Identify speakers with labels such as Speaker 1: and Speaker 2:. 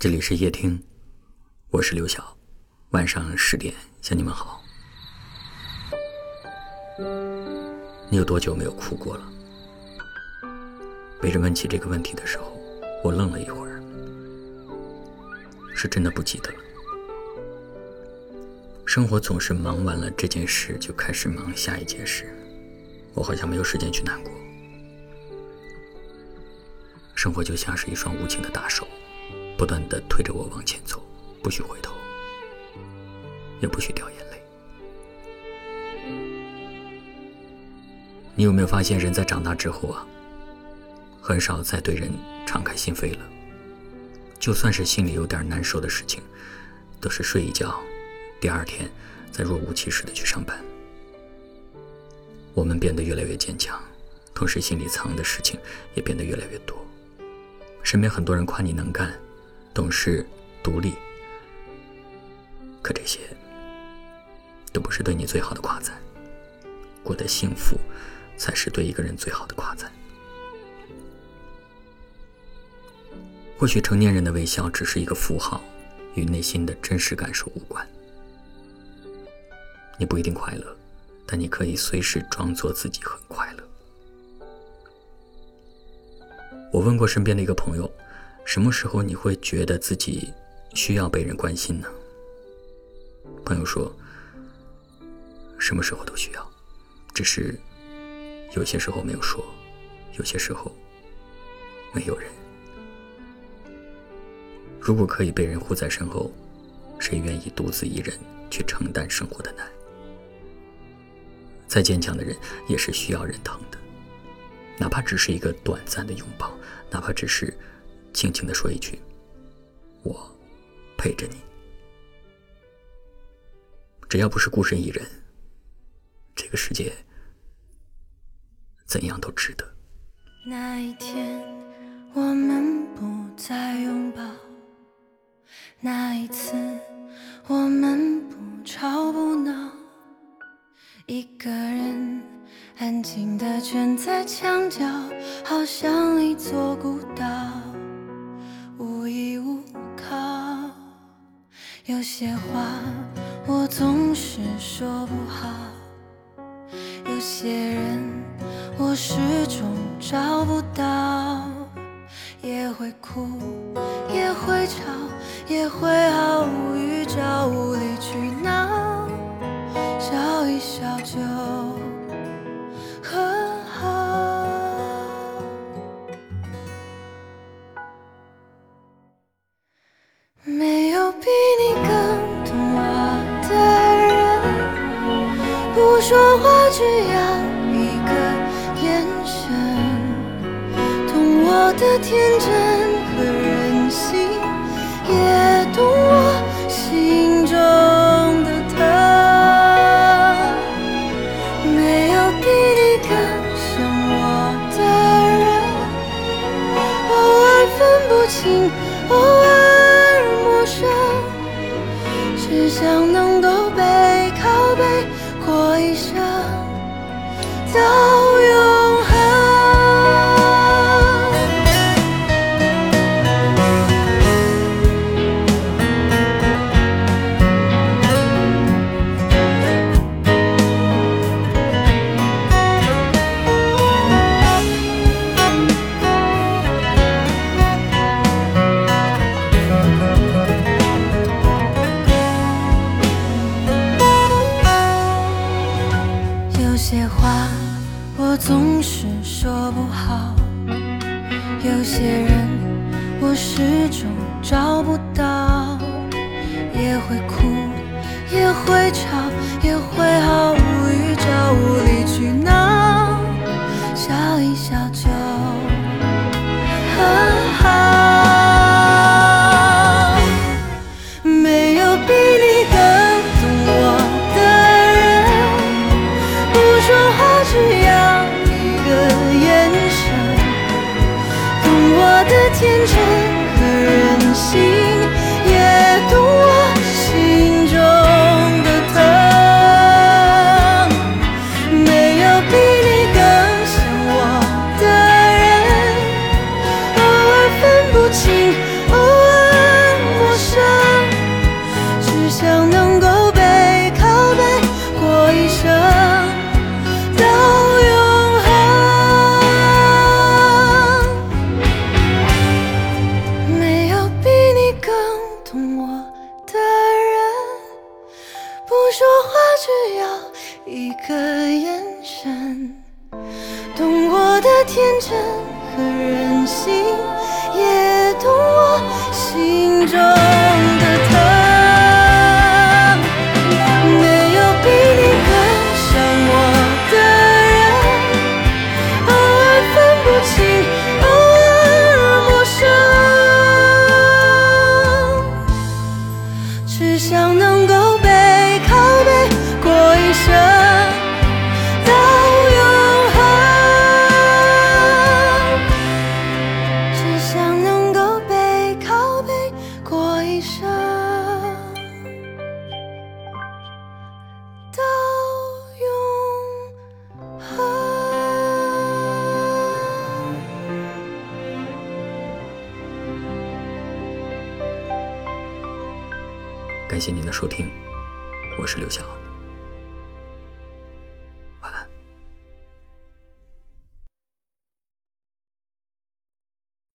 Speaker 1: 这里是夜听，我是刘晓。晚上十点向你们好。你有多久没有哭过了？被人问起这个问题的时候，我愣了一会儿，是真的不记得了。生活总是忙完了这件事，就开始忙下一件事，我好像没有时间去难过。生活就像是一双无情的大手。不断的推着我往前走，不许回头，也不许掉眼泪。你有没有发现，人在长大之后啊，很少再对人敞开心扉了。就算是心里有点难受的事情，都是睡一觉，第二天再若无其事的去上班。我们变得越来越坚强，同时心里藏的事情也变得越来越多。身边很多人夸你能干。懂事、独立，可这些都不是对你最好的夸赞。过得幸福，才是对一个人最好的夸赞。或许成年人的微笑只是一个符号，与内心的真实感受无关。你不一定快乐，但你可以随时装作自己很快乐。我问过身边的一个朋友。什么时候你会觉得自己需要被人关心呢？朋友说，什么时候都需要，只是有些时候没有说，有些时候没有人。如果可以被人护在身后，谁愿意独自一人去承担生活的难？再坚强的人也是需要人疼的，哪怕只是一个短暂的拥抱，哪怕只是。轻轻的说一句：“我陪着你。”只要不是孤身一人，这个世界怎样都值得。
Speaker 2: 那一天，我们不再拥抱；那一次，我们不吵不闹，一个人安静的蜷在墙角，好像一座孤岛。有些话我总是说不好，有些人我始终找不到，也会哭，也会吵，也会毫无预兆无理取闹，笑一笑就。更懂我的人，不说话只要一个眼神，懂我的天真和任性，也懂我心中的疼。没有比你更像我的人，偶尔分不清，总是说不好，有些人我始终找不到，也会哭，也会吵，也会毫无预兆天真一个眼神懂我的天真和任性也懂我心中
Speaker 1: 感谢您的收听，我是刘晓。